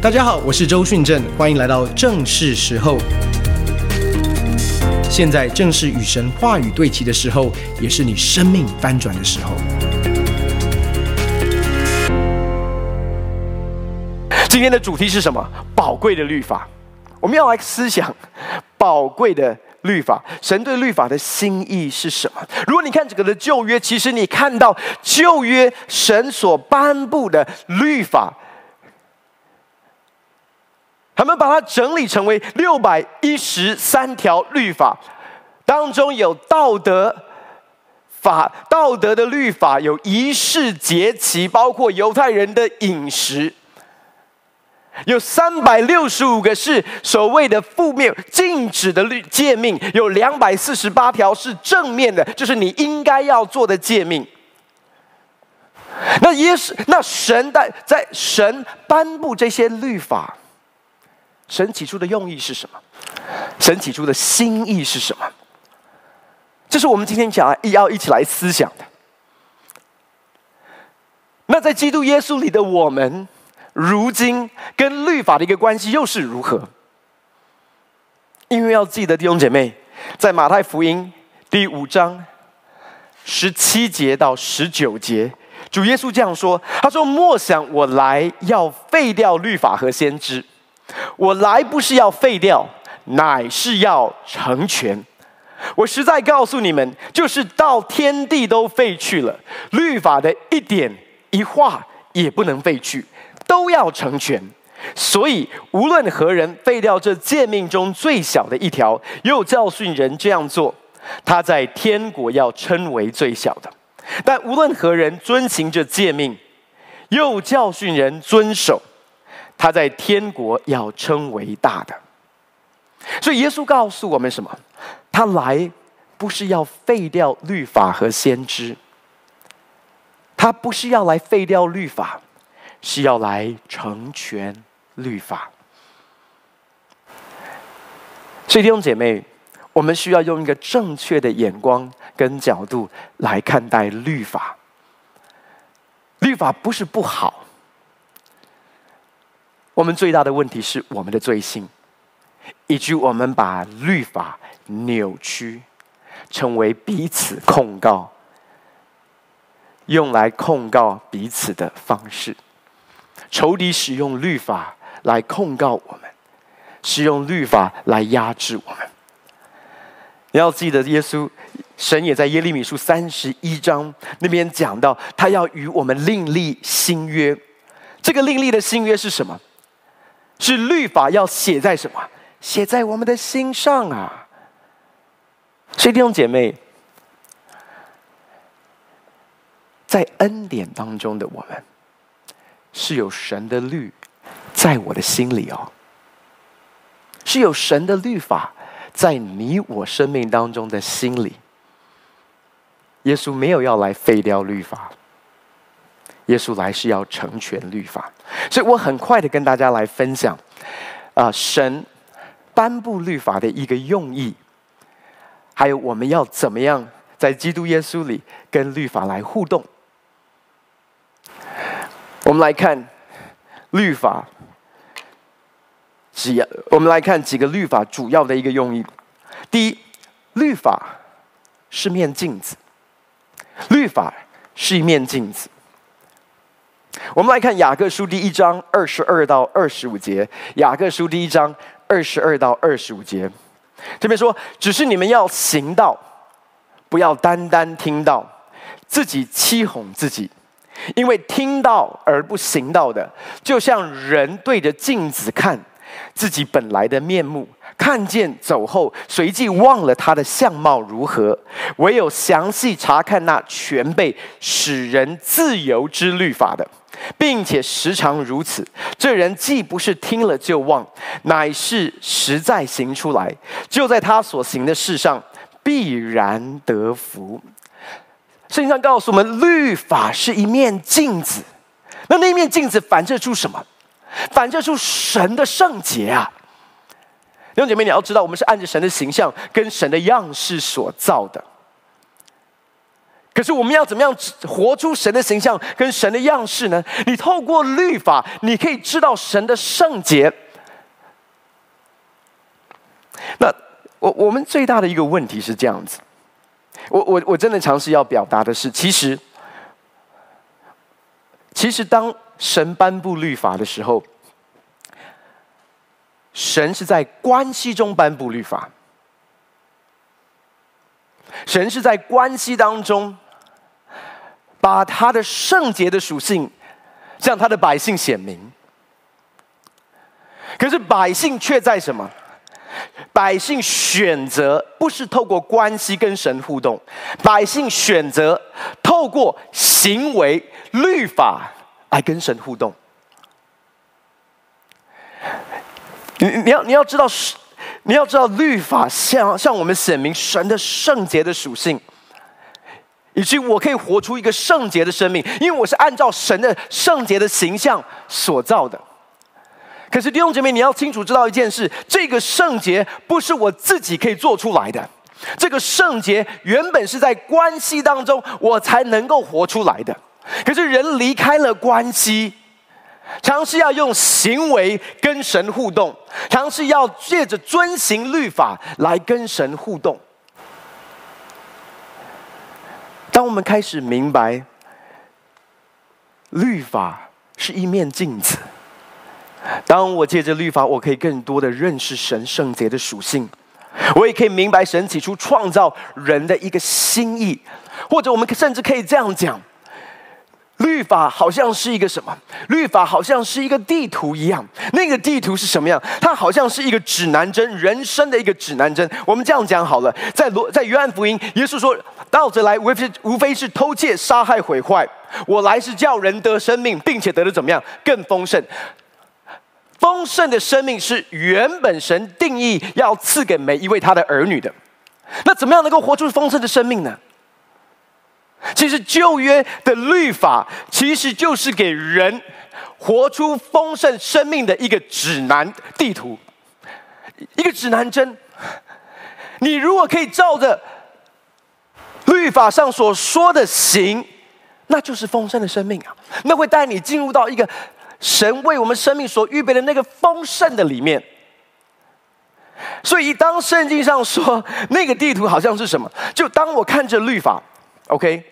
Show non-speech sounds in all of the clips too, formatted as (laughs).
大家好，我是周训正，欢迎来到正是时候。现在正是与神话语对齐的时候，也是你生命翻转的时候。今天的主题是什么？宝贵的律法。我们要来思想宝贵的律法。神对律法的心意是什么？如果你看整个的旧约，其实你看到旧约神所颁布的律法。他们把它整理成为六百一十三条律法，当中有道德法、道德的律法，有仪式节期，包括犹太人的饮食，有三百六十五个是所谓的负面禁止的律诫命，有两百四十八条是正面的，就是你应该要做的诫命。那耶稣，那神在在神颁布这些律法。神起初的用意是什么？神起初的心意是什么？这是我们今天讲要一起来思想的。那在基督耶稣里的我们，如今跟律法的一个关系又是如何？因为要记得弟兄姐妹，在马太福音第五章十七节到十九节，主耶稣这样说：“他说，莫想我来要废掉律法和先知。”我来不是要废掉，乃是要成全。我实在告诉你们，就是到天地都废去了，律法的一点一画也不能废去，都要成全。所以无论何人废掉这诫命中最小的一条，又教训人这样做，他在天国要称为最小的；但无论何人遵行这诫命，又教训人遵守。他在天国要称为大的，所以耶稣告诉我们什么？他来不是要废掉律法和先知，他不是要来废掉律法，是要来成全律法。所以弟兄姐妹，我们需要用一个正确的眼光跟角度来看待律法。律法不是不好。我们最大的问题是我们的罪性，以及我们把律法扭曲，成为彼此控告，用来控告彼此的方式。仇敌使用律法来控告我们，使用律法来压制我们。你要记得，耶稣神也在耶利米书三十一章那边讲到，他要与我们另立新约。这个另立的新约是什么？是律法要写在什么？写在我们的心上啊！所以弟兄姐妹，在恩典当中的我们，是有神的律在我的心里哦，是有神的律法在你我生命当中的心里。耶稣没有要来废掉律法。耶稣来是要成全律法，所以我很快的跟大家来分享，啊、神颁布律法的一个用意，还有我们要怎么样在基督耶稣里跟律法来互动。我们来看律法，只要我们来看几个律法主要的一个用意。第一，律法是面镜子，律法是一面镜子。我们来看雅各书第一章二十二到二十五节。雅各书第一章二十二到二十五节，这边说：“只是你们要行道，不要单单听到，自己欺哄自己。因为听到而不行道的，就像人对着镜子看自己本来的面目，看见走后，随即忘了他的相貌如何。唯有详细查看那全被使人自由之律法的。”并且时常如此，这人既不是听了就忘，乃是实在行出来，就在他所行的事上必然得福。圣经上告诉我们，律法是一面镜子，那那面镜子反射出什么？反射出神的圣洁啊！弟兄姐妹，你要知道，我们是按着神的形象跟神的样式所造的。可是我们要怎么样活出神的形象跟神的样式呢？你透过律法，你可以知道神的圣洁。那我我们最大的一个问题是这样子，我我我真的尝试要表达的是，其实其实当神颁布律法的时候，神是在关系中颁布律法。神是在关系当中，把他的圣洁的属性向他的百姓显明。可是百姓却在什么？百姓选择不是透过关系跟神互动，百姓选择透过行为律法来跟神互动。你你要你要知道。你要知道，律法向向我们显明神的圣洁的属性，以及我可以活出一个圣洁的生命，因为我是按照神的圣洁的形象所造的。可是弟兄姐妹，你要清楚知道一件事：这个圣洁不是我自己可以做出来的，这个圣洁原本是在关系当中我才能够活出来的。可是人离开了关系。尝试要用行为跟神互动，尝试要借着遵行律法来跟神互动。当我们开始明白，律法是一面镜子，当我借着律法，我可以更多的认识神圣洁的属性，我也可以明白神起初创造人的一个心意，或者我们甚至可以这样讲。律法好像是一个什么？律法好像是一个地图一样。那个地图是什么样？它好像是一个指南针，人生的一个指南针。我们这样讲好了，在罗在约翰福音，耶稣说：“到这来，无非无非是偷窃、杀害、毁坏。我来是叫人得生命，并且得的怎么样？更丰盛。丰盛的生命是原本神定义要赐给每一位他的儿女的。那怎么样能够活出丰盛的生命呢？”其实旧约的律法其实就是给人活出丰盛生命的一个指南地图，一个指南针。你如果可以照着律法上所说的行，那就是丰盛的生命啊！那会带你进入到一个神为我们生命所预备的那个丰盛的里面。所以，当圣经上说那个地图好像是什么，就当我看着律法。OK，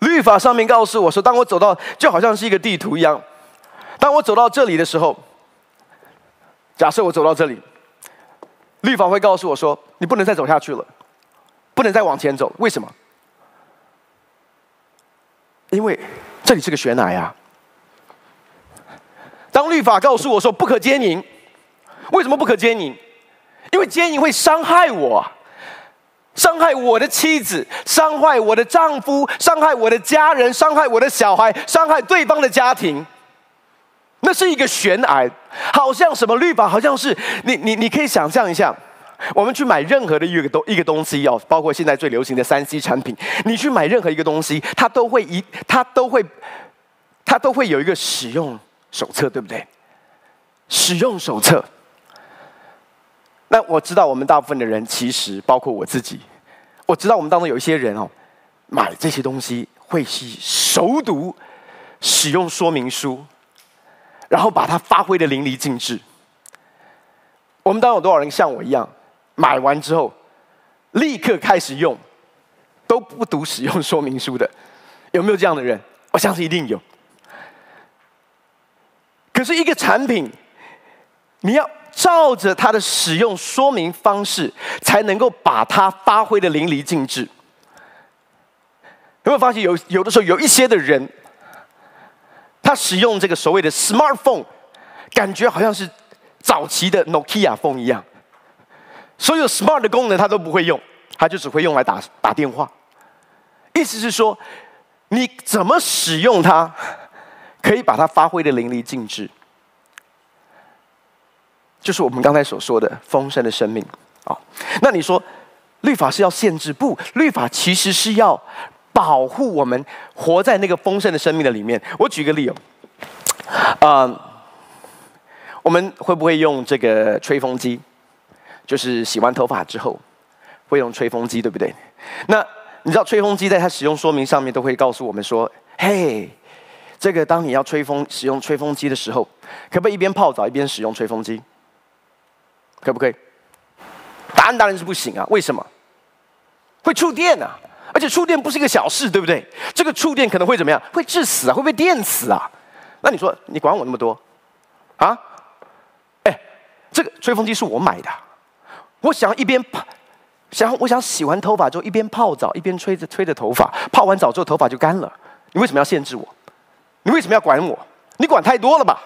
律法上面告诉我说，当我走到就好像是一个地图一样，当我走到这里的时候，假设我走到这里，律法会告诉我说，你不能再走下去了，不能再往前走。为什么？因为这里是个悬崖呀。当律法告诉我说不可奸淫，为什么不可奸淫？因为奸淫会伤害我。伤害我的妻子，伤害我的丈夫，伤害我的家人，伤害我的小孩，伤害对方的家庭，那是一个悬崖，好像什么律法，好像是你你你可以想象一下，我们去买任何的一个东一个东西哦，包括现在最流行的三 C 产品，你去买任何一个东西，它都会一它都会它都会有一个使用手册，对不对？使用手册。那我知道，我们大部分的人其实包括我自己，我知道我们当中有一些人哦，买这些东西会去熟读使用说明书，然后把它发挥得淋漓尽致。我们当中有多少人像我一样，买完之后立刻开始用，都不读使用说明书的？有没有这样的人？我相信一定有。可是，一个产品，你要。照着它的使用说明方式，才能够把它发挥得淋漓尽致。有没有发现有有的时候有一些的人，他使用这个所谓的 smartphone，感觉好像是早期的 Nokia phone 一样，所有 smart 的功能他都不会用，他就只会用来打打电话。意思是说，你怎么使用它，可以把它发挥得淋漓尽致。就是我们刚才所说的丰盛的生命啊。那你说，律法是要限制？不，律法其实是要保护我们活在那个丰盛的生命的里面。我举个例哦，啊，我们会不会用这个吹风机？就是洗完头发之后会用吹风机，对不对？那你知道吹风机在它使用说明上面都会告诉我们说：“嘿，这个当你要吹风使用吹风机的时候，可不可以一边泡澡一边使用吹风机？可不可以？”答案当然是不行啊！为什么？会触电啊！而且触电不是一个小事，对不对？这个触电可能会怎么样？会致死啊！会被电死啊！那你说你管我那么多啊？哎，这个吹风机是我买的，我想要一边泡。想我想洗完头发之后一边泡澡一边吹着吹着头发，泡完澡之后头发就干了。你为什么要限制我？你为什么要管我？你管太多了吧？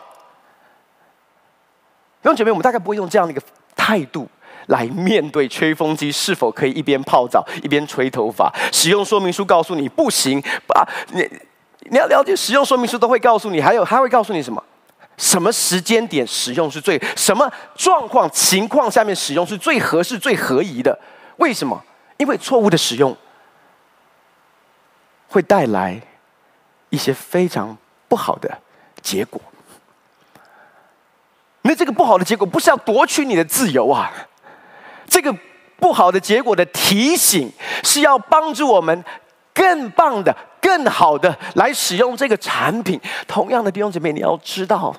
弟兄姐妹，我们大概不会用这样的一个态度来面对吹风机是否可以一边泡澡一边吹头发。使用说明书告诉你不行，把你你要了解使用说明书都会告诉你，还有他会告诉你什么？什么时间点使用是最什么状况情况下面使用是最合适最合宜的？为什么？因为错误的使用会带来一些非常不好的结果。那这个不好的结果不是要夺取你的自由啊，这个不好的结果的提醒是要帮助我们更棒的、更好的来使用这个产品。同样的弟兄姐妹，你要知道，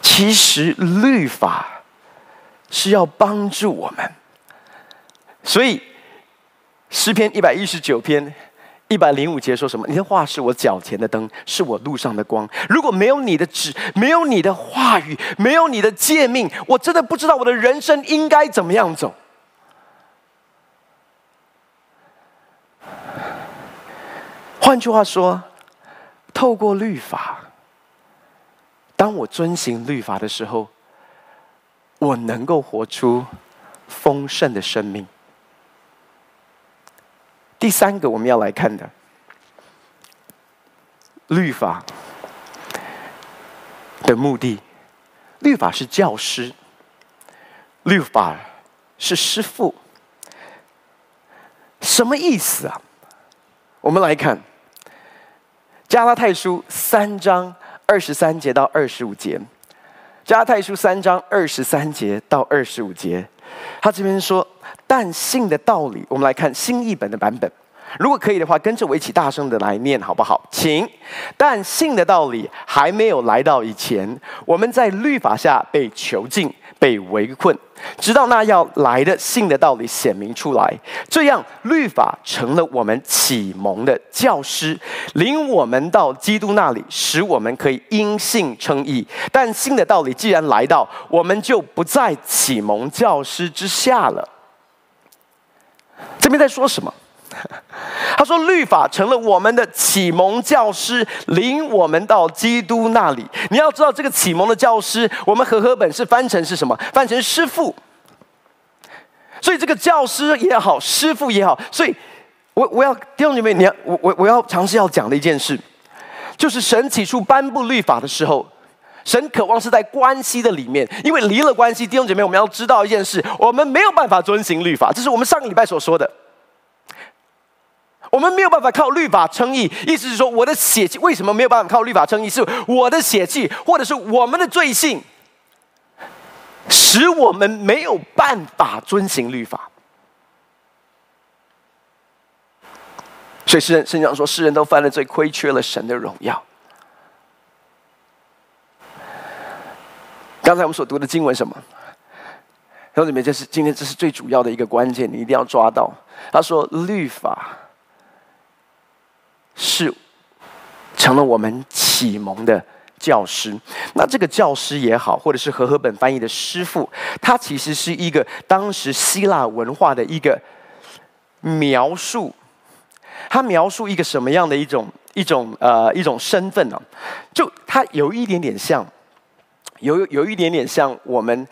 其实律法。是要帮助我们，所以诗篇一百一十九篇一百零五节说什么？你的话是我脚前的灯，是我路上的光。如果没有你的旨，没有你的话语，没有你的诫命，我真的不知道我的人生应该怎么样走。换句话说，透过律法，当我遵行律法的时候。我能够活出丰盛的生命。第三个我们要来看的，律法的目的，律法是教师，律法是师傅，什么意思啊？我们来看加拉太书三章二十三节到二十五节。加拉太书三章二十三节到二十五节，他这边说：“但信的道理，我们来看新译本的版本。如果可以的话，跟着我一起大声的来念，好不好？请。但信的道理还没有来到以前，我们在律法下被囚禁。”被围困，直到那要来的信的道理显明出来，这样律法成了我们启蒙的教师，领我们到基督那里，使我们可以因信称义。但信的道理既然来到，我们就不再启蒙教师之下了。这边在说什么？(laughs) 他说：“律法成了我们的启蒙教师，领我们到基督那里。你要知道，这个启蒙的教师，我们和合本是翻成是什么？翻成师傅。所以这个教师也好，师傅也好，所以我我要弟兄姐妹，你要我我我要尝试要讲的一件事，就是神起初颁布律法的时候，神渴望是在关系的里面，因为离了关系，弟兄姐妹，我们要知道一件事，我们没有办法遵行律法，这是我们上个礼拜所说的。”我们没有办法靠律法称义，意思是说，我的血气为什么没有办法靠律法称义？是我的血气，或者是我们的罪性，使我们没有办法遵行律法。所以，诗人圣经说，世人都犯了罪，亏缺了神的荣耀。刚才我们所读的经文什么？兄弟们，这是今天这是最主要的一个关键，你一定要抓到。他说，律法。是成了我们启蒙的教师。那这个教师也好，或者是和合本翻译的师傅，他其实是一个当时希腊文化的一个描述。他描述一个什么样的一种一种呃一种身份呢、就他有一点点像，有有一点点像我们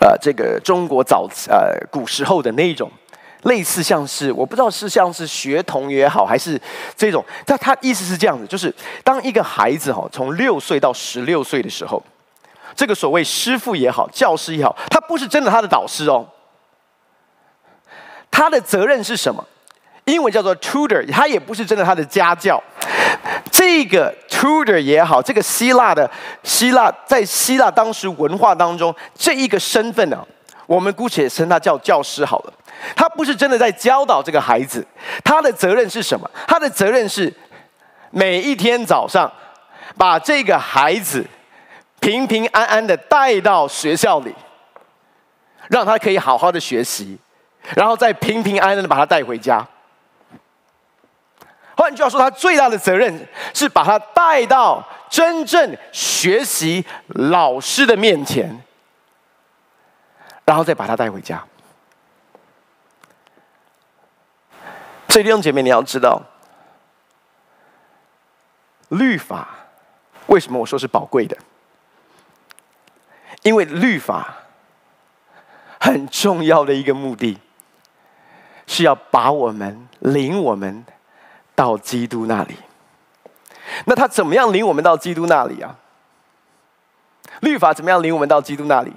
呃这个中国早呃古时候的那一种。类似像是我不知道是像是学童也好，还是这种，但他意思是这样子，就是当一个孩子哈从六岁到十六岁的时候，这个所谓师傅也好，教师也好，他不是真的他的导师哦。他的责任是什么？英文叫做 tutor，他也不是真的他的家教。这个 tutor 也好，这个希腊的希腊在希腊当时文化当中这一个身份呢、啊，我们姑且称他叫教师好了。他不是真的在教导这个孩子，他的责任是什么？他的责任是每一天早上把这个孩子平平安安的带到学校里，让他可以好好的学习，然后再平平安安的把他带回家。换句话说，他最大的责任是把他带到真正学习老师的面前，然后再把他带回家。所以弟兄姐妹，你要知道，律法为什么我说是宝贵的？因为律法很重要的一个目的，是要把我们领我们到基督那里。那他怎么样领我们到基督那里啊？律法怎么样领我们到基督那里？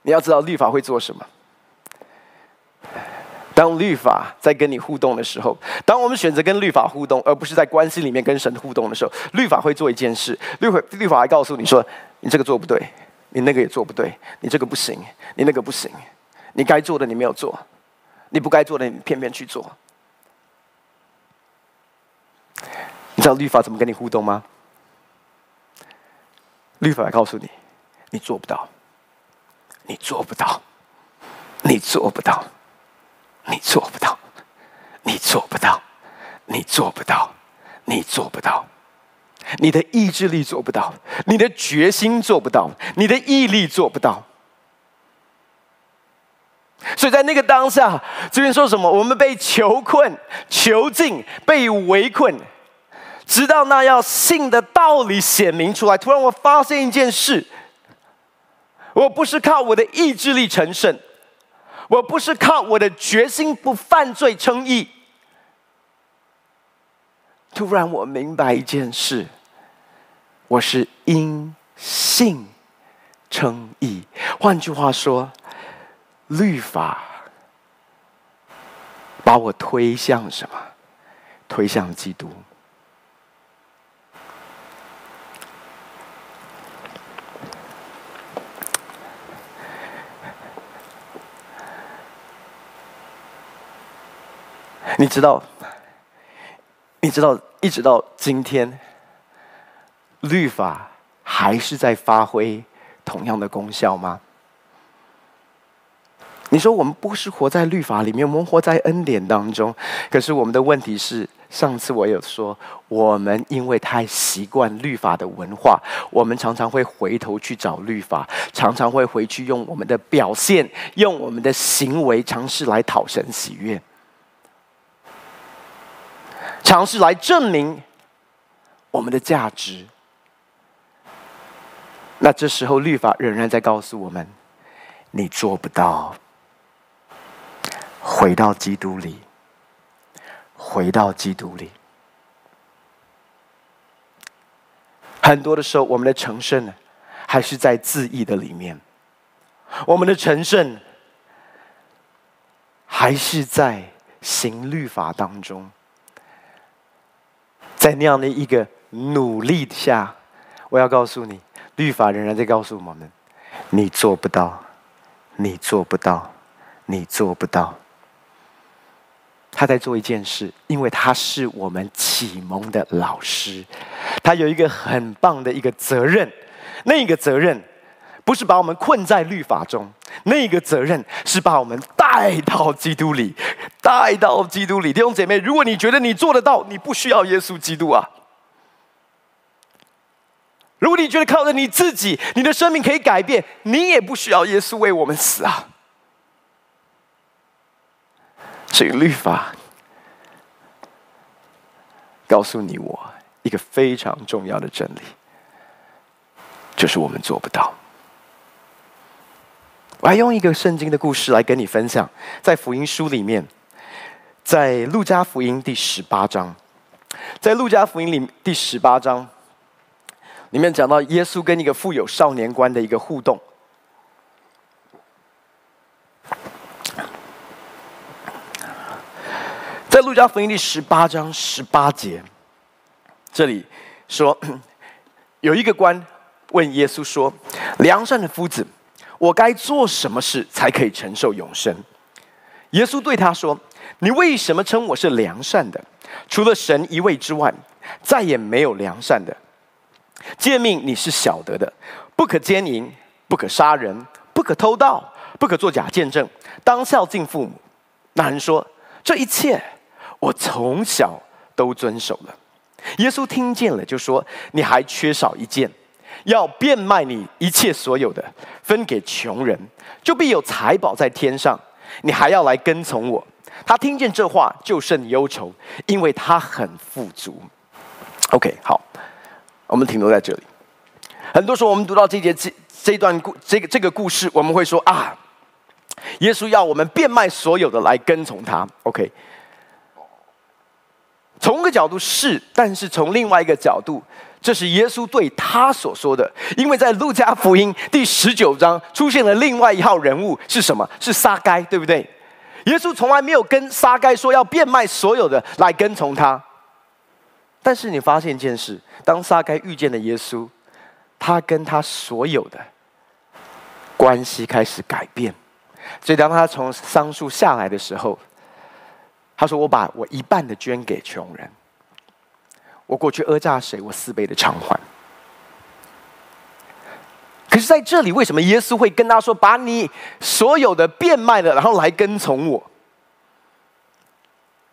你要知道律法会做什么？当律法在跟你互动的时候，当我们选择跟律法互动，而不是在关系里面跟神互动的时候，律法会做一件事。律法律法还告诉你说：“你这个做不对，你那个也做不对，你这个不行，你那个不行，你该做的你没有做，你不该做的你偏偏去做。”你知道律法怎么跟你互动吗？律法告诉你：“你做不到，你做不到，你做不到。”你做不到，你做不到，你做不到，你做不到，你的意志力做不到，你的决心做不到，你的毅力做不到。所以在那个当下，这边说什么？我们被囚困、囚禁、被围困，直到那要信的道理显明出来。突然，我发现一件事：我不是靠我的意志力成圣。我不是靠我的决心不犯罪称义。突然我明白一件事，我是因信称义。换句话说，律法把我推向什么？推向基督。你知道，你知道，一直到今天，律法还是在发挥同样的功效吗？你说我们不是活在律法里面，我们活在恩典当中。可是我们的问题是，上次我有说，我们因为太习惯律法的文化，我们常常会回头去找律法，常常会回去用我们的表现，用我们的行为，尝试来讨神喜悦。尝试来证明我们的价值，那这时候律法仍然在告诉我们：你做不到。回到基督里，回到基督里。很多的时候，我们的成圣还是在自义的里面，我们的成圣还是在行律法当中。在那样的一个努力下，我要告诉你，律法仍然在告诉我们：你做不到，你做不到，你做不到。他在做一件事，因为他是我们启蒙的老师，他有一个很棒的一个责任，那个责任。不是把我们困在律法中，那个责任是把我们带到基督里，带到基督里。弟兄姐妹，如果你觉得你做得到，你不需要耶稣基督啊。如果你觉得靠着你自己，你的生命可以改变，你也不需要耶稣为我们死啊。所以律法告诉你我一个非常重要的真理，就是我们做不到。我还用一个圣经的故事来跟你分享，在福音书里面，在路加福音第十八章，在路加福音里第十八章里面讲到耶稣跟一个富有少年官的一个互动，在路加福音第十八章十八节，这里说 (clears throat) 有一个官问耶稣说：“良善的夫子。”我该做什么事才可以承受永生？”耶稣对他说：“你为什么称我是良善的？除了神一位之外，再也没有良善的。诫命你是晓得的：不可奸淫，不可杀人，不可偷盗，不可作假见证，当孝敬父母。”那人说：“这一切，我从小都遵守了。”耶稣听见了，就说：“你还缺少一件，要变卖你一切所有的，分给穷人，就必有财宝在天上。你还要来跟从我。”他听见这话，就甚忧愁，因为他很富足。OK，好，我们停留在这里。很多时候，我们读到这节这这段故这个这个故事，我们会说啊，耶稣要我们变卖所有的来跟从他。OK。从一个角度是，但是从另外一个角度，这是耶稣对他所说的。因为在路加福音第十九章出现了另外一号人物，是什么？是撒该，对不对？耶稣从来没有跟撒该说要变卖所有的来跟从他。但是你发现一件事：当撒该遇见了耶稣，他跟他所有的关系开始改变。所以当他从桑树下来的时候，他说：“我把我一半的捐给穷人，我过去讹诈谁，我四倍的偿还。”可是在这里，为什么耶稣会跟他说：“把你所有的变卖了，然后来跟从我？”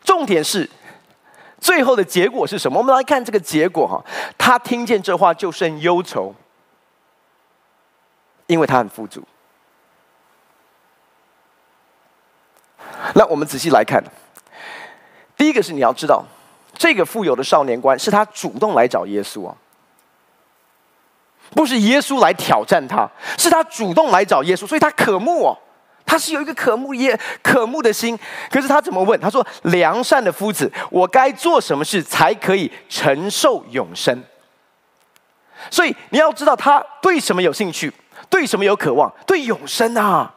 重点是最后的结果是什么？我们来看这个结果哈。他听见这话就甚忧愁，因为他很富足。那我们仔细来看。第一个是你要知道，这个富有的少年官是他主动来找耶稣啊，不是耶稣来挑战他，是他主动来找耶稣，所以他渴慕哦，他是有一个渴慕耶渴慕的心。可是他怎么问？他说：“良善的夫子，我该做什么事才可以承受永生？”所以你要知道他对什么有兴趣，对什么有渴望，对永生啊。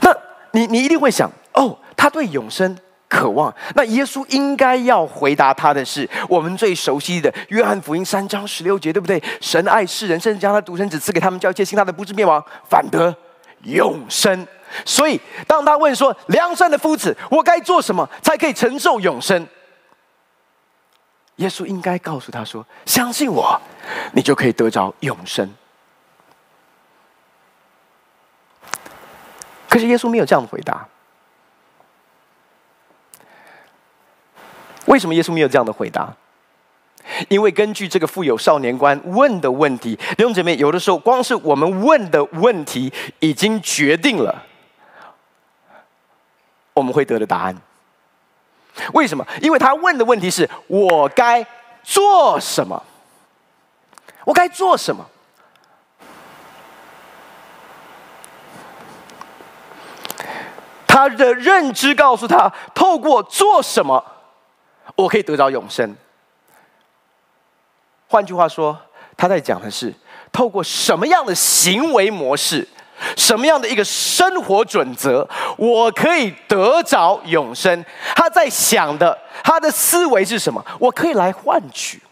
那你你一定会想哦。他对永生渴望，那耶稣应该要回答他的是我们最熟悉的《约翰福音》三章十六节，对不对？神爱世人，甚至将他独生子赐给他们，叫一切信他的不至灭亡，反得永生。所以，当他问说：“良善的夫子，我该做什么才可以承受永生？”耶稣应该告诉他说：“相信我，你就可以得着永生。”可是耶稣没有这样的回答。为什么耶稣没有这样的回答？因为根据这个富有少年官问的问题，弟兄姐妹，有的时候光是我们问的问题，已经决定了我们会得的答案。为什么？因为他问的问题是我该做什么？我该做什么？他的认知告诉他，透过做什么。我可以得着永生。换句话说，他在讲的是透过什么样的行为模式，什么样的一个生活准则，我可以得着永生。他在想的，他的思维是什么？我可以来换取，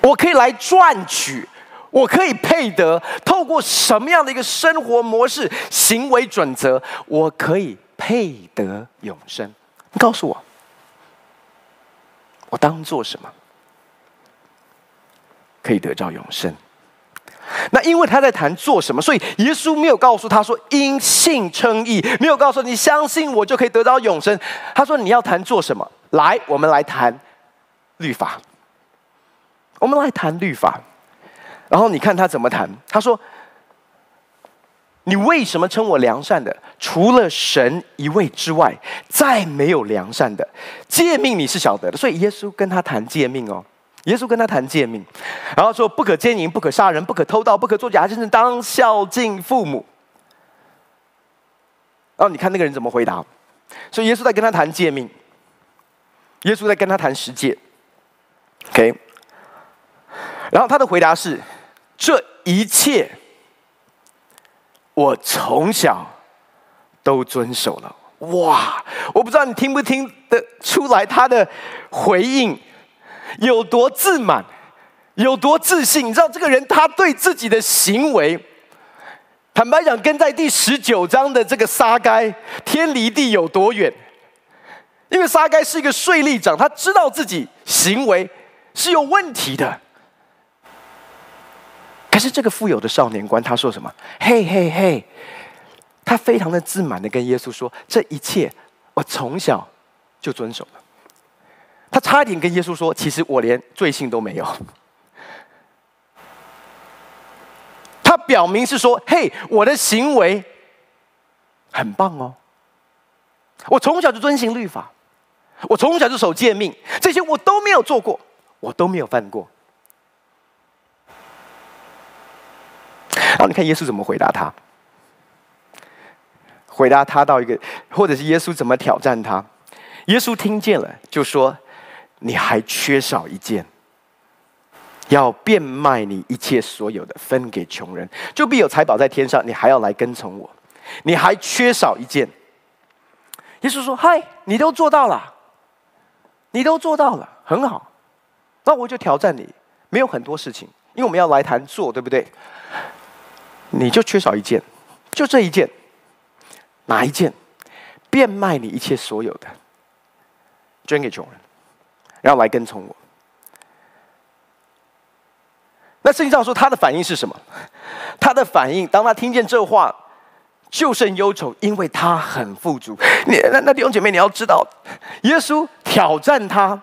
我可以来赚取，我可以配得。透过什么样的一个生活模式、行为准则，我可以。配得永生，你告诉我，我当做什么可以得到永生？那因为他在谈做什么，所以耶稣没有告诉他说因信称义，没有告诉你相信我就可以得到永生。他说你要谈做什么？来，我们来谈律法。我们来谈律法，然后你看他怎么谈？他说。你为什么称我良善的？除了神一位之外，再没有良善的。诫命你是晓得的，所以耶稣跟他谈诫命哦。耶稣跟他谈诫命，然后说不可奸淫，不可杀人，不可偷盗，不可作假见证，当孝敬父母。然后你看那个人怎么回答？所以耶稣在跟他谈诫命，耶稣在跟他谈十诫。OK，然后他的回答是：这一切。我从小都遵守了。哇！我不知道你听不听得出来他的回应有多自满，有多自信？你知道这个人他对自己的行为，坦白讲，跟在第十九章的这个撒该天离地有多远？因为撒该是一个税吏长，他知道自己行为是有问题的。可是这个富有的少年官他说什么？嘿嘿嘿，他非常的自满的跟耶稣说：“这一切我从小就遵守了。”他差点跟耶稣说：“其实我连罪性都没有。”他表明是说：“嘿，我的行为很棒哦，我从小就遵行律法。”我从小就守诫命，这些我都没有做过，我都没有犯过。然后你看耶稣怎么回答他？回答他到一个，或者是耶稣怎么挑战他？耶稣听见了，就说：“你还缺少一件，要变卖你一切所有的，分给穷人，就必有财宝在天上。你还要来跟从我，你还缺少一件。”耶稣说：“嗨，你都做到了。”你都做到了，很好，那我就挑战你，没有很多事情，因为我们要来谈做，对不对？你就缺少一件，就这一件，哪一件？变卖你一切所有的，捐给穷人，然后来跟从我。那圣经上说他的反应是什么？(laughs) 他的反应，当他听见这话。就甚忧愁，因为他很富足。你那那弟兄姐妹，你要知道，耶稣挑战他，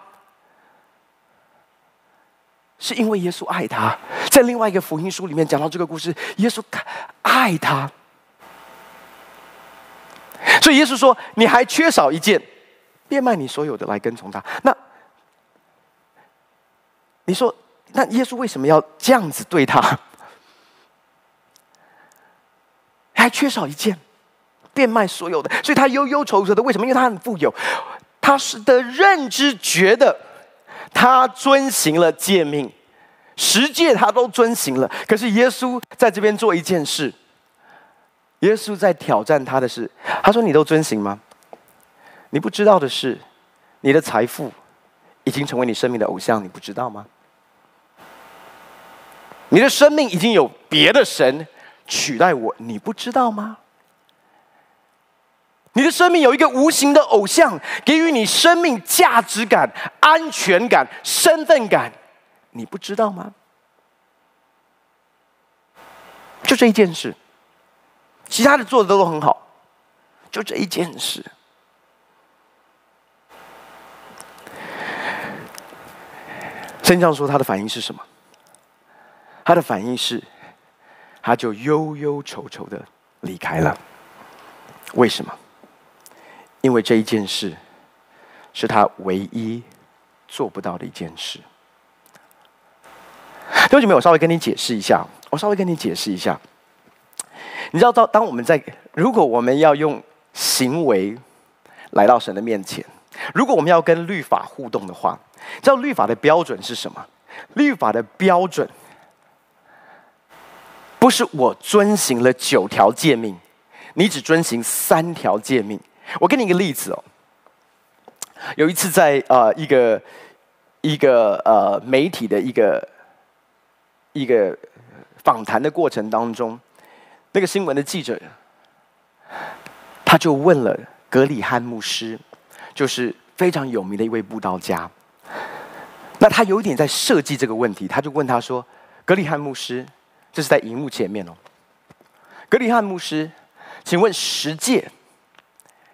是因为耶稣爱他。在另外一个福音书里面讲到这个故事，耶稣爱他，所以耶稣说：“你还缺少一件，变卖你所有的来跟从他。”那你说，那耶稣为什么要这样子对他？(laughs) 还缺少一件，变卖所有的，所以他忧忧愁愁的。为什么？因为他很富有，他是的认知觉得他遵行了诫命，十诫他都遵行了。可是耶稣在这边做一件事，耶稣在挑战他的是，他说：“你都遵行吗？你不知道的是，你的财富已经成为你生命的偶像，你不知道吗？你的生命已经有别的神。”取代我，你不知道吗？你的生命有一个无形的偶像，给予你生命价值感、安全感、身份感，你不知道吗？就这一件事，其他的做的都很好，就这一件事。圣上说他的反应是什么？他的反应是。他就忧忧愁愁的离开了。为什么？因为这一件事是他唯一做不到的一件事。弟兄姐妹，我稍微跟你解释一下。我稍微跟你解释一下。你知道，当当我们在如果我们要用行为来到神的面前，如果我们要跟律法互动的话，知道律法的标准是什么？律法的标准。不是我遵行了九条诫命，你只遵行三条诫命。我给你一个例子哦。有一次在呃一个一个呃媒体的一个一个访谈的过程当中，那个新闻的记者他就问了格里汉牧师，就是非常有名的一位布道家。那他有点在设计这个问题，他就问他说：“格里汉牧师。”这是在荧幕前面哦，格里汉牧师，请问十戒，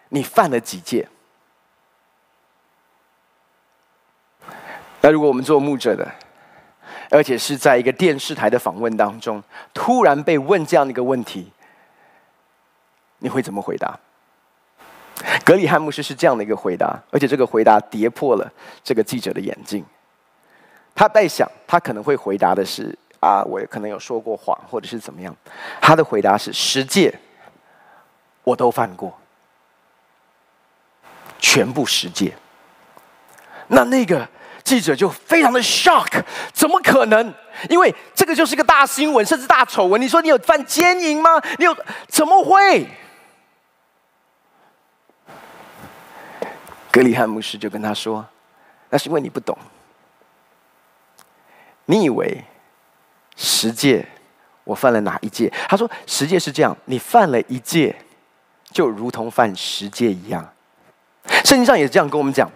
你犯了几戒？那如果我们做牧者的，而且是在一个电视台的访问当中，突然被问这样的一个问题，你会怎么回答？格里汉牧师是这样的一个回答，而且这个回答跌破了这个记者的眼镜。他在想，他可能会回答的是。啊，我可能有说过谎，或者是怎么样？他的回答是：十诫我都犯过，全部十诫。那那个记者就非常的 shock，怎么可能？因为这个就是个大新闻，甚至大丑闻。你说你有犯奸淫吗？你有？怎么会？格里汉牧师就跟他说：“那是因为你不懂。”你以为十戒我犯了哪一戒？他说十戒是这样，你犯了一戒，就如同犯十戒一样。圣经上也这样跟我们讲。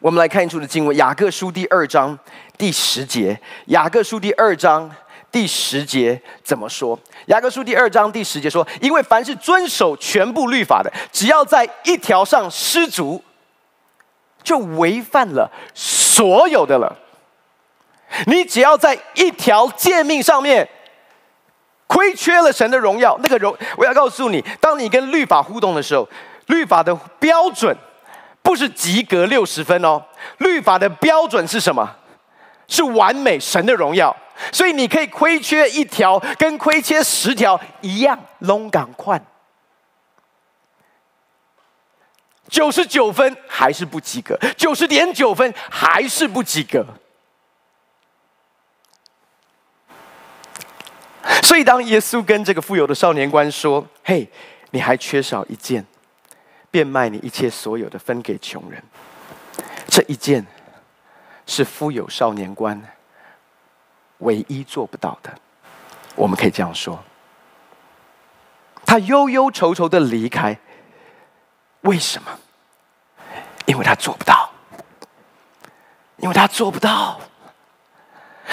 我们来看一处的经文，《雅各书》第二章第十节，《雅各书》第二章第十节怎么说？《雅各书》第二章第十节说：“因为凡是遵守全部律法的，只要在一条上失足，就违反了所有的了。你只要在一条诫命上面亏缺了神的荣耀，那个荣，我要告诉你，当你跟律法互动的时候，律法的标准。”不是及格六十分哦，律法的标准是什么？是完美神的荣耀。所以你可以亏缺一条，跟亏缺十条一样，拢赶快。九十九分还是不及格，九十点九分还是不及格。所以当耶稣跟这个富有的少年官说：“嘿，你还缺少一件。”变卖你一切所有的，分给穷人。这一件是富有少年官唯一做不到的。我们可以这样说：他忧忧愁愁的离开，为什么？因为他做不到，因为他做不到，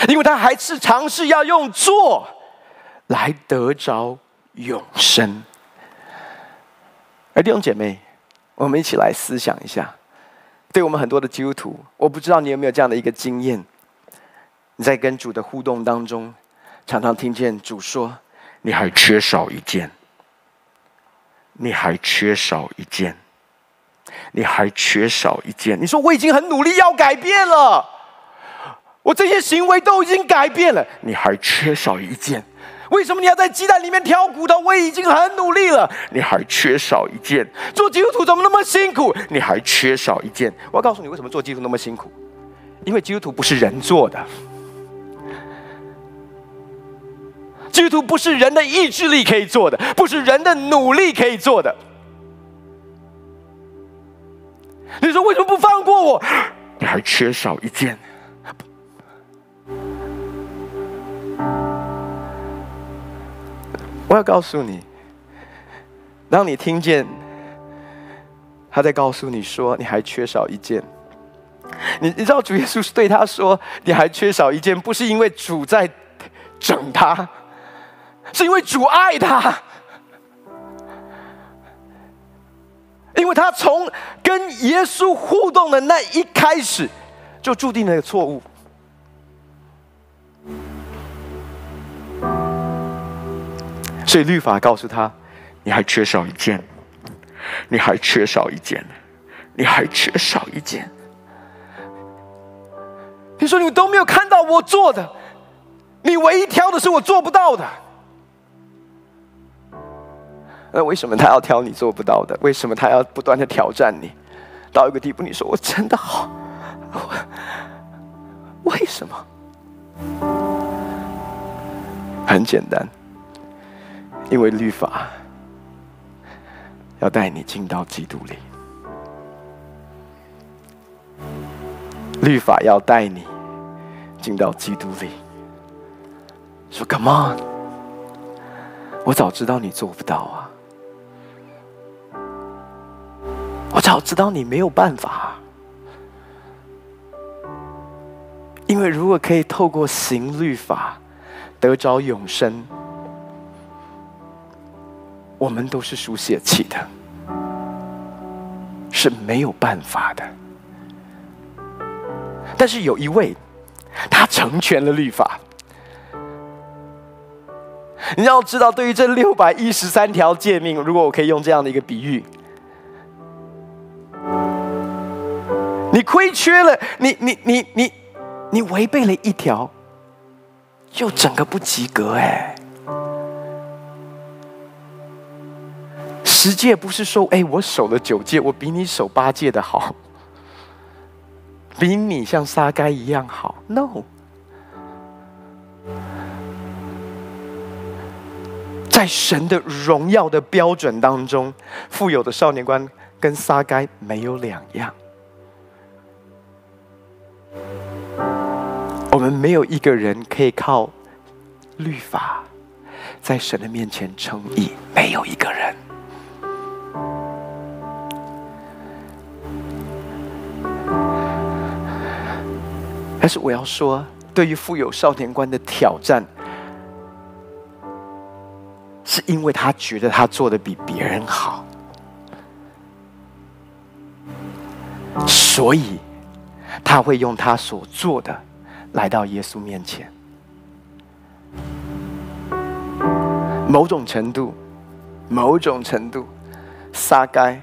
因为他还是尝试要用做来得着永生。而弟兄姐妹。我们一起来思想一下，对我们很多的基督徒，我不知道你有没有这样的一个经验：你在跟主的互动当中，常常听见主说：“你还缺少一件，你还缺少一件，你还缺少一件。”你说我已经很努力要改变了，我这些行为都已经改变了，你还缺少一件。为什么你要在鸡蛋里面挑骨头？我已经很努力了，你还缺少一件。做基督徒怎么那么辛苦？你还缺少一件。我要告诉你，为什么做基督徒那么辛苦？因为基督徒不是人做的，基督徒不是人的意志力可以做的，不是人的努力可以做的。你说为什么不放过我？你还缺少一件。我要告诉你，当你听见他在告诉你说你还缺少一件，你你知道主耶稣是对他说你还缺少一件，不是因为主在整他，是因为主爱他，因为他从跟耶稣互动的那一开始就注定了错误。所以律法告诉他：“你还缺少一件，你还缺少一件，你还缺少一件。”你说你都没有看到我做的，你唯一挑的是我做不到的。那为什么他要挑你做不到的？为什么他要不断的挑战你？到一个地步，你说我真的好，为什么？很简单。因为律法要带你进到基督里，律法要带你进到基督里。说 Come on，我早知道你做不到啊，我早知道你没有办法。因为如果可以透过行律法得着永生。我们都是输血气的，是没有办法的。但是有一位，他成全了律法。你要知道，对于这六百一十三条诫命，如果我可以用这样的一个比喻，你亏缺了，你你你你你违背了一条，就整个不及格哎。十戒不是说，哎，我守了九戒，我比你守八戒的好，(laughs) 比你像撒该一样好。No，在神的荣耀的标准当中，富有的少年官跟撒该没有两样。我们没有一个人可以靠律法在神的面前称义，没有一个人。但是我要说，对于富有少年观的挑战，是因为他觉得他做的比别人好，所以他会用他所做的来到耶稣面前。某种程度，某种程度，撒该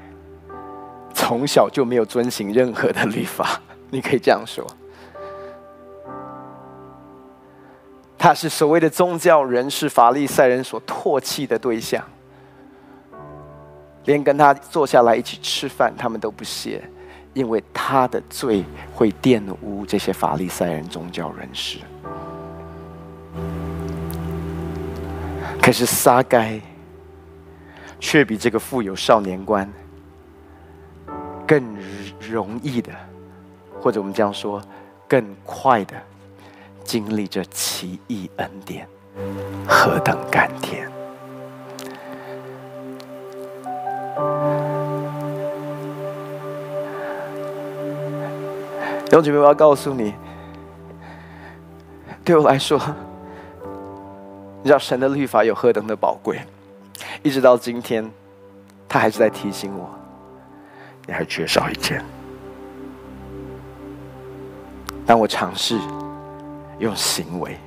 从小就没有遵行任何的律法，你可以这样说。他是所谓的宗教人士、法利赛人所唾弃的对象，连跟他坐下来一起吃饭，他们都不屑，因为他的罪会玷污这些法利赛人、宗教人士。可是撒该却比这个富有少年观更容易的，或者我们这样说，更快的。经历着奇异恩典，何等甘甜！弟兄姐妹，我要告诉你，对我来说，你知道神的律法有何等的宝贵，一直到今天，他还是在提醒我，你还缺少一件。当我尝试。用行为，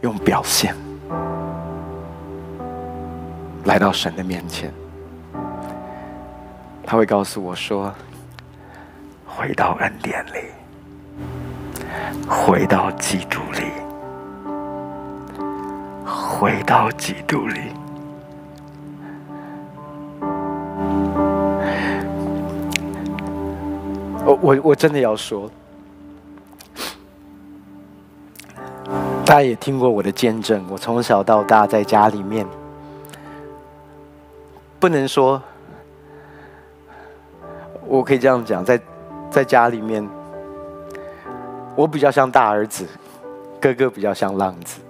用表现，来到神的面前，他会告诉我说：“回到恩典里，回到基督里，回到基督里。”我我我真的要说。大家也听过我的见证，我从小到大在家里面，不能说，我可以这样讲，在在家里面，我比较像大儿子，哥哥比较像浪子，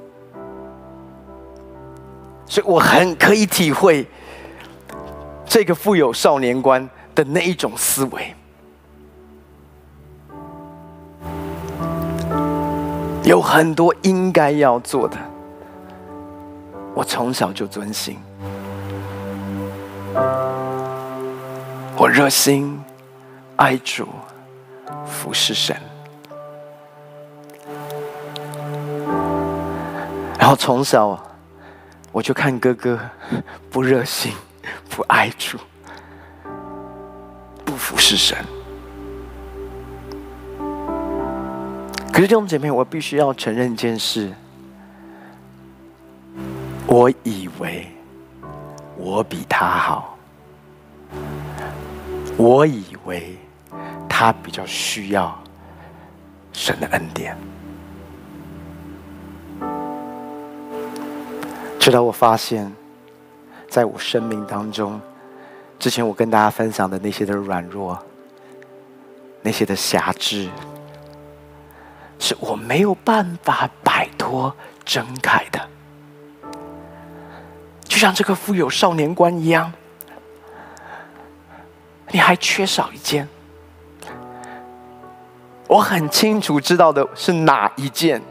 所以我很可以体会这个富有少年观的那一种思维。有很多应该要做的，我从小就遵行。我热心爱主，服侍神。然后从小我就看哥哥 (laughs) 不热心，不爱主，不服侍神。可是弟兄姐妹，我必须要承认一件事：我以为我比他好，我以为他比较需要神的恩典，直到我发现，在我生命当中，之前我跟大家分享的那些的软弱，那些的辖制。是我没有办法摆脱挣开的，就像这个富有少年观一样，你还缺少一件。我很清楚知道的是哪一件，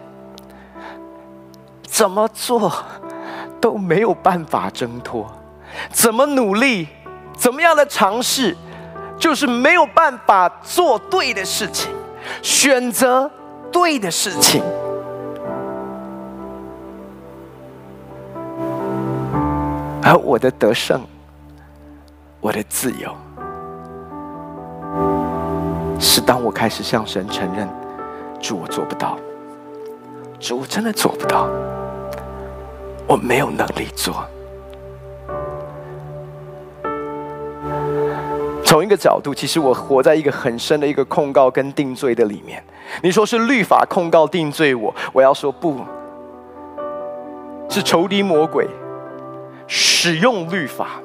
怎么做都没有办法挣脱，怎么努力，怎么样的尝试，就是没有办法做对的事情，选择。对的事情，而我的得胜，我的自由，是当我开始向神承认，主，我做不到，主，我真的做不到，我没有能力做。从一个角度，其实我活在一个很深的一个控告跟定罪的里面。你说是律法控告定罪我，我要说不，是仇敌魔鬼使用律法，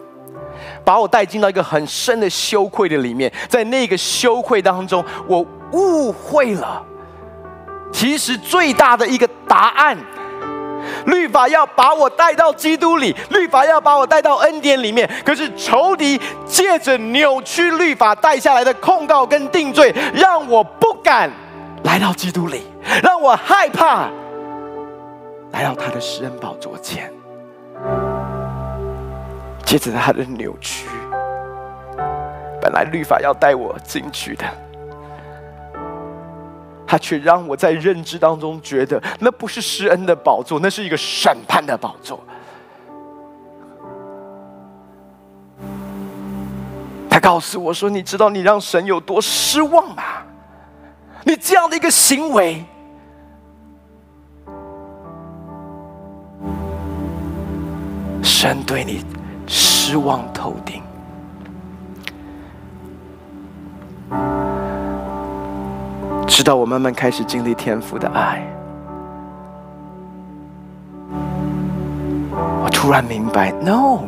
把我带进到一个很深的羞愧的里面。在那个羞愧当中，我误会了其实最大的一个答案。律法要把我带到基督里，律法要把我带到恩典里面。可是仇敌借着扭曲律法带下来的控告跟定罪，让我不敢来到基督里，让我害怕来到他的施恩宝座前。接着他的扭曲，本来律法要带我进去的。他却让我在认知当中觉得，那不是施恩的宝座，那是一个审判的宝座。他告诉我说：“你知道你让神有多失望吗？你这样的一个行为，神对你失望透顶。”直到我慢慢开始经历天父的爱，我突然明白，no，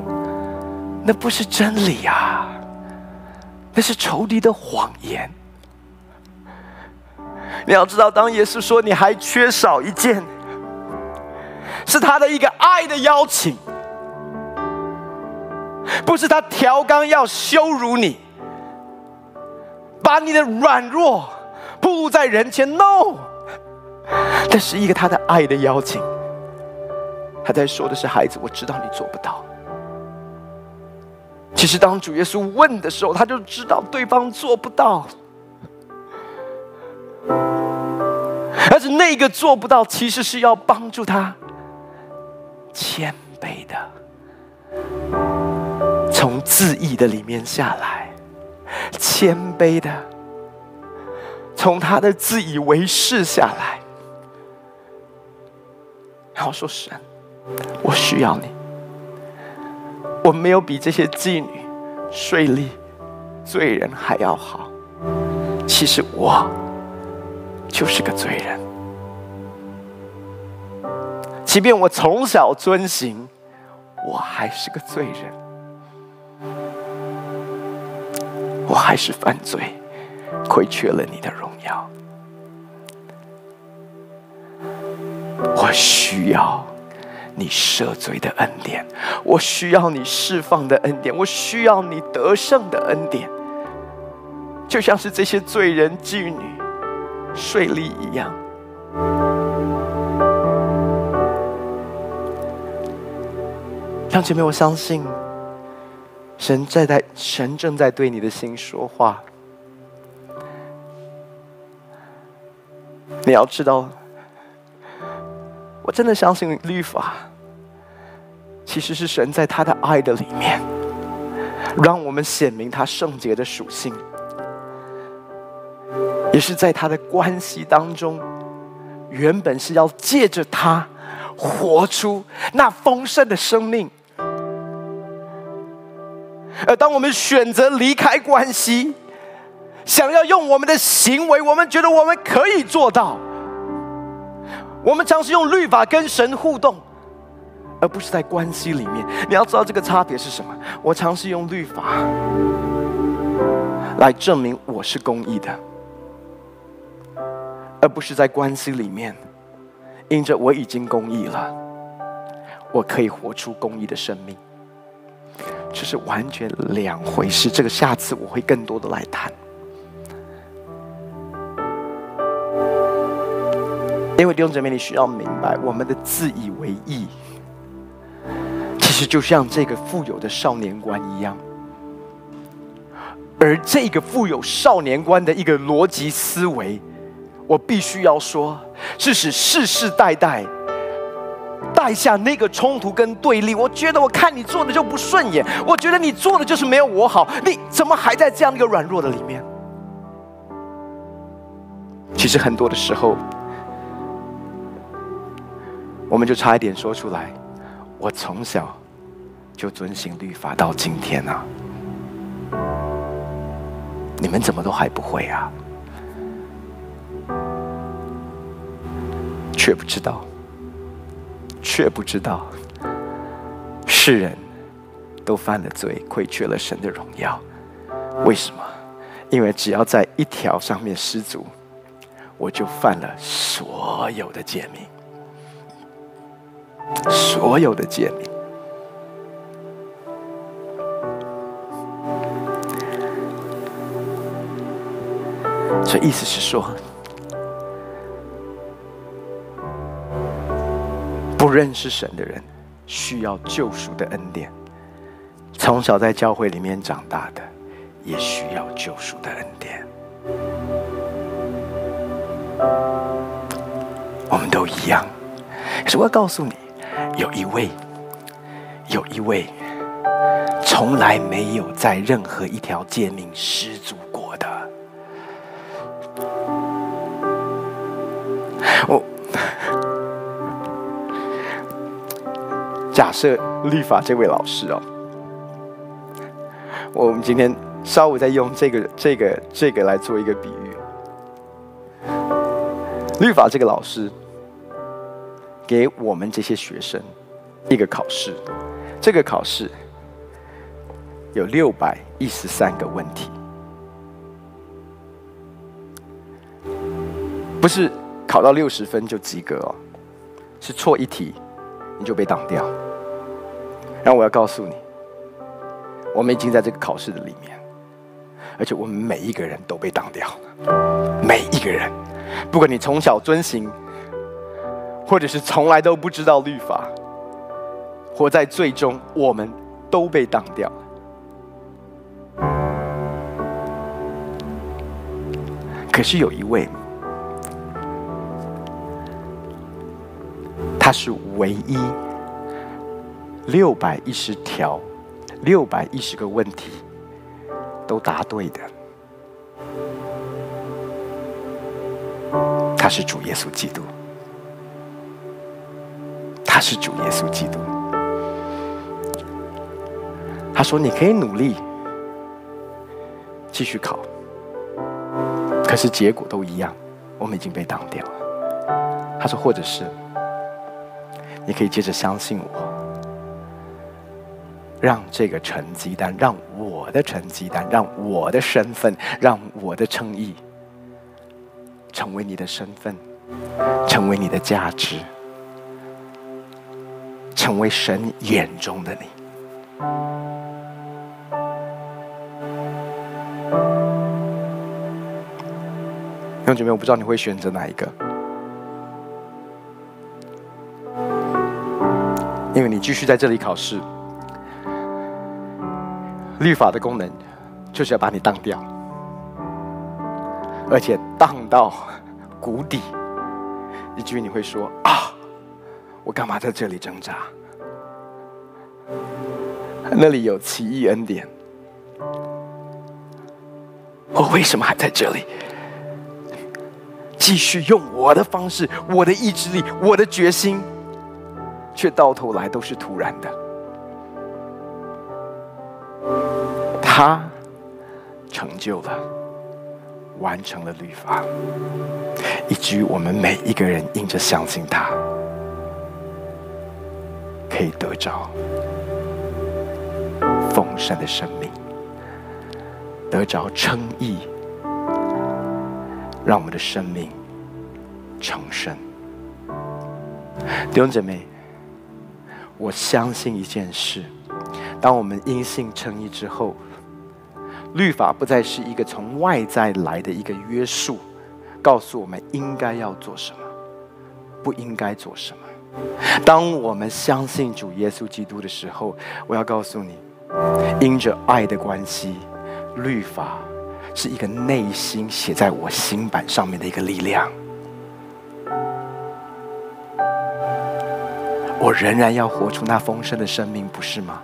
那不是真理啊，那是仇敌的谎言。你要知道，当耶稣说你还缺少一件，是他的一个爱的邀请，不是他调缸要羞辱你，把你的软弱。暴露在人前，no，这是一个他的爱的邀请。他在说的是：“孩子，我知道你做不到。”其实，当主耶稣问的时候，他就知道对方做不到。而且，那个做不到，其实是要帮助他谦卑的，从自义的里面下来，谦卑的。从他的自以为是下来，然后说：“神，我需要你。我没有比这些妓女、税吏、罪人还要好。其实我就是个罪人。即便我从小遵行，我还是个罪人。我还是犯罪。”亏缺了你的荣耀，我需要你赦罪的恩典，我需要你释放的恩典，我需要你得胜的恩典，就像是这些罪人、妓女、税吏一样。让姐妹，我相信神在在，神正在对你的心说话。你要知道，我真的相信律法，其实是神在他的爱的里面，让我们显明他圣洁的属性，也是在他的关系当中，原本是要借着他活出那丰盛的生命，而当我们选择离开关系，想要用我们的行为，我们觉得我们可以做到。我们尝试用律法跟神互动，而不是在关系里面。你要知道这个差别是什么？我尝试用律法来证明我是公义的，而不是在关系里面，因着我已经公义了，我可以活出公义的生命。这是完全两回事。这个下次我会更多的来谈。因为弟兄姊妹，你需要明白，我们的自以为意，其实就像这个富有的少年官一样。而这个富有少年观的一个逻辑思维，我必须要说，是使世世代代带下那个冲突跟对立。我觉得我看你做的就不顺眼，我觉得你做的就是没有我好，你怎么还在这样一个软弱的里面？其实很多的时候。我们就差一点说出来，我从小就遵行律法到今天啊，你们怎么都还不会啊？却不知道，却不知道，世人都犯了罪，亏缺了神的荣耀。为什么？因为只要在一条上面失足，我就犯了所有的诫命，所有的诫命。所以意思是说，不认识神的人需要救赎的恩典；从小在教会里面长大的，也需要救赎的恩典。我们都一样。可是我要告诉你，有一位，有一位，从来没有在任何一条诫命失足过的。我假设律法这位老师哦，我们今天稍微再用这个、这个、这个来做一个比喻。律法这个老师给我们这些学生一个考试，这个考试有六百一十三个问题，不是考到六十分就及格哦，是错一题你就被挡掉。然后我要告诉你，我们已经在这个考试的里面，而且我们每一个人都被挡掉了，每一个人。不管你从小遵行，或者是从来都不知道律法，活在最终，我们都被挡掉。可是有一位，他是唯一六百一十条、六百一十个问题都答对的。他是主耶稣基督，是主耶稣基督。他说：“你可以努力继续考，可是结果都一样，我们已经被挡掉了。”他说：“或者是你可以接着相信我，让这个成绩单，让我的成绩单，让我的身份，让我的称义。”成为你的身份，成为你的价值，成为神眼中的你。弟兄姐妹，我不知道你会选择哪一个，因为你继续在这里考试，律法的功能就是要把你当掉。而且荡到谷底，以至于你会说：“啊，我干嘛在这里挣扎？那里有奇异恩典，我为什么还在这里？继续用我的方式、我的意志力、我的决心，却到头来都是徒然的。”他成就了。完成了律法，以至于我们每一个人因着相信他，得着丰盛的生命，得着称义，让我们的生命成圣。弟兄姐妹，我相信一件事：当我们因信称义之后。律法不再是一个从外在来的一个约束，告诉我们应该要做什么，不应该做什么。当我们相信主耶稣基督的时候，我要告诉你，因着爱的关系，律法是一个内心写在我心板上面的一个力量。我仍然要活出那丰盛的生命，不是吗？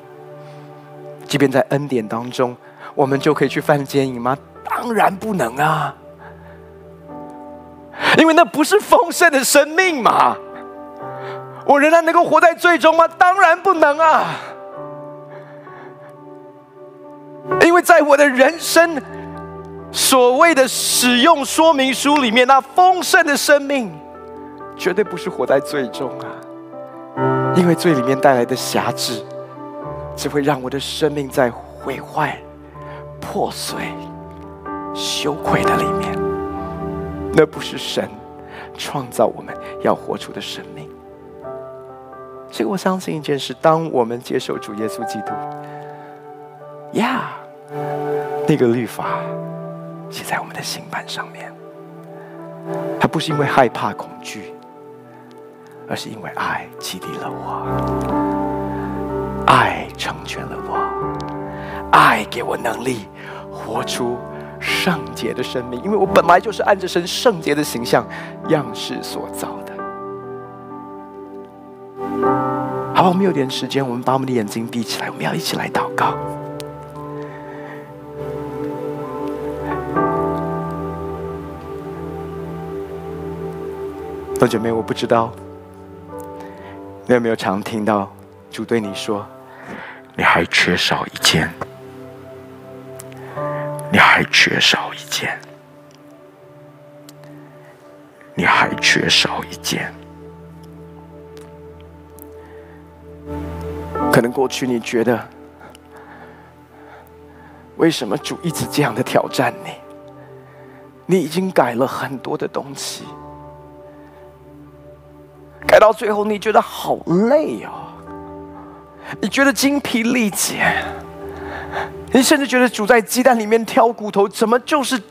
即便在恩典当中。我们就可以去犯奸淫吗？当然不能啊！因为那不是丰盛的生命嘛。我仍然能够活在罪中吗？当然不能啊！因为在我的人生所谓的使用说明书里面，那丰盛的生命绝对不是活在罪中啊！因为罪里面带来的辖制，只会让我的生命在毁坏。破碎、羞愧的里面，那不是神创造我们要活出的生命。所以我相信一件事：当我们接受主耶稣基督，呀、那个律法写在我们的心版上面，它不是因为害怕恐惧，而是因为爱激励了我，爱成全了我，爱给我能力活出圣洁的生命，因为我本来就是按着神圣洁的形象样式所造的。好，我们有点时间，我们把我们的眼睛闭起来，我们要一起来祷告。弟姐妹，我不知道你有没有常听到主对你说：“你还缺少一件，你还缺少一件，你还缺少一件。”可能过去你觉得，为什么主一直这样的挑战你？你已经改了很多的东西，改到最后你觉得好累哦，你觉得精疲力竭，你甚至觉得主在鸡蛋里面挑骨头，怎么就是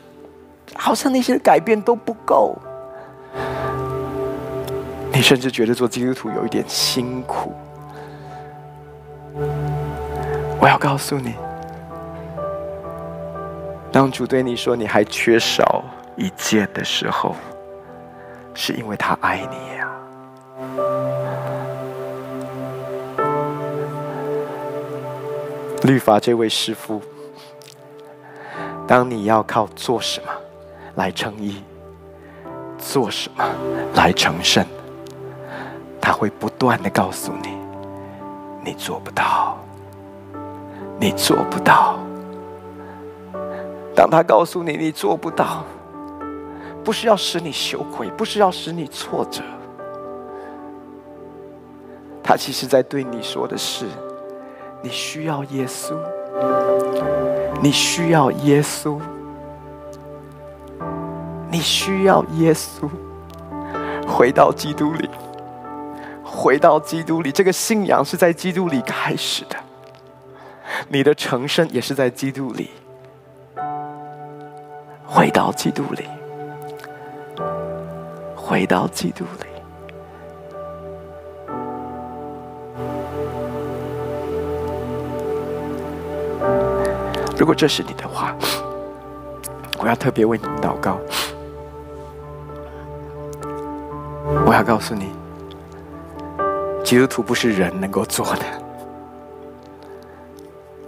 好像那些改变都不够？你甚至觉得做基督徒有一点辛苦。我要告诉你，当主对你说你还缺少一件的时候，是因为他爱你呀。律法这位师傅，当你要靠做什么来称义，做什么来成圣，他会不断的告诉你，你做不到。你做不到。当他告诉你你做不到，不是要使你羞愧，不是要使你挫折，他其实在对你说的是：你需要耶稣，你需要耶稣，你需要耶稣，回到基督里，回到基督里。这个信仰是在基督里开始的。你的成圣也是在基督里，回到基督里，回到基督里。如果这是你的话，我要特别为你祷告。我要告诉你，基督徒不是人能够做的。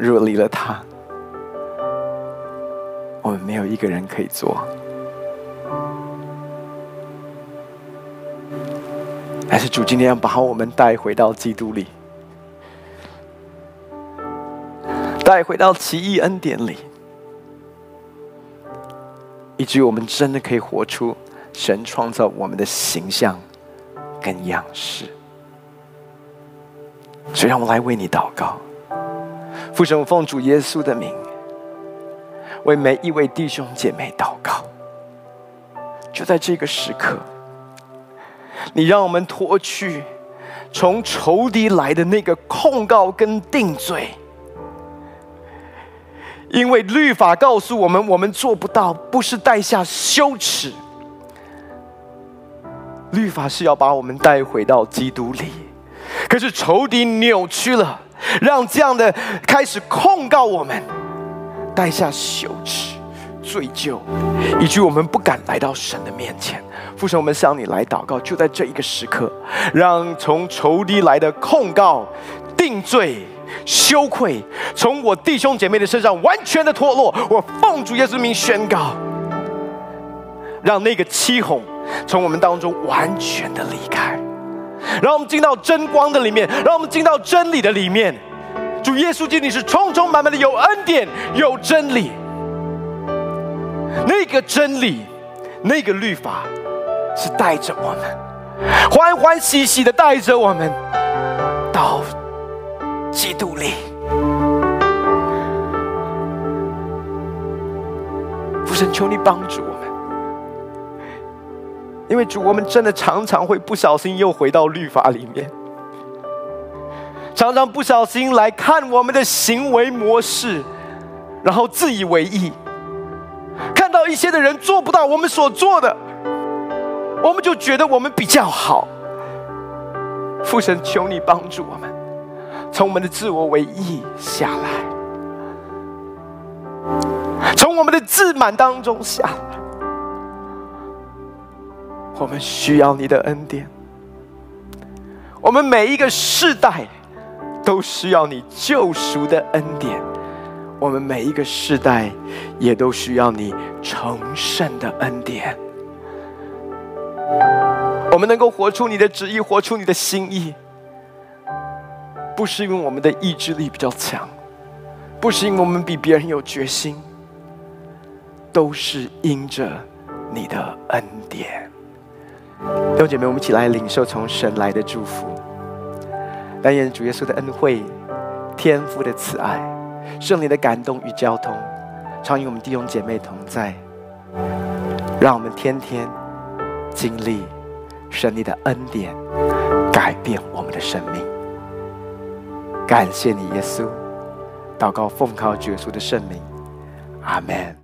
若离了他，我们没有一个人可以做。但是主今天要把我们带回到基督里，带回到奇异恩典里，以至于我们真的可以活出神创造我们的形象跟样式。所以，让我来为你祷告。父神，我奉主耶稣的名，为每一位弟兄姐妹祷告。就在这个时刻，你让我们脱去从仇敌来的那个控告跟定罪，因为律法告诉我们，我们做不到，不是带下羞耻。律法是要把我们带回到基督里，可是仇敌扭曲了。让这样的开始控告我们，带下羞耻、罪疚，以至于我们不敢来到神的面前。父神，我们向你来祷告，就在这一个时刻，让从仇敌来的控告、定罪、羞愧，从我弟兄姐妹的身上完全的脱落。我奉主耶稣名宣告，让那个欺哄从我们当中完全的离开。让我们进到真光的里面，让我们进到真理的里面。主耶稣基督，你是充充满满的有恩典、有真理。那个真理，那个律法，是带着我们，欢欢喜喜的带着我们到基督里。父神，求你帮助，因为主，我们真的常常会不小心又回到律法里面，常常不小心来看我们的行为模式，然后自以为意，看到一些的人做不到我们所做的，我们就觉得我们比较好。父神，求你帮助我们，从我们的自我为意下来，从我们的自满当中下来。我们需要你的恩典。我们每一个世代都需要你救赎的恩典。我们每一个世代也都需要你成圣的恩典。我们能够活出你的旨意，活出你的心意，不是因为我们的意志力比较强，不是因为我们比别人有决心，都是因着你的恩典。弟兄姐妹，我们一起来领受从神来的祝福。但愿主耶稣的恩惠、天父的慈爱、圣灵的感动与交通，常与我们弟兄姐妹同在。让我们天天经历神你的恩典，改变我们的生命。感谢你，耶稣。祷告奉靠主耶稣的圣名，阿门。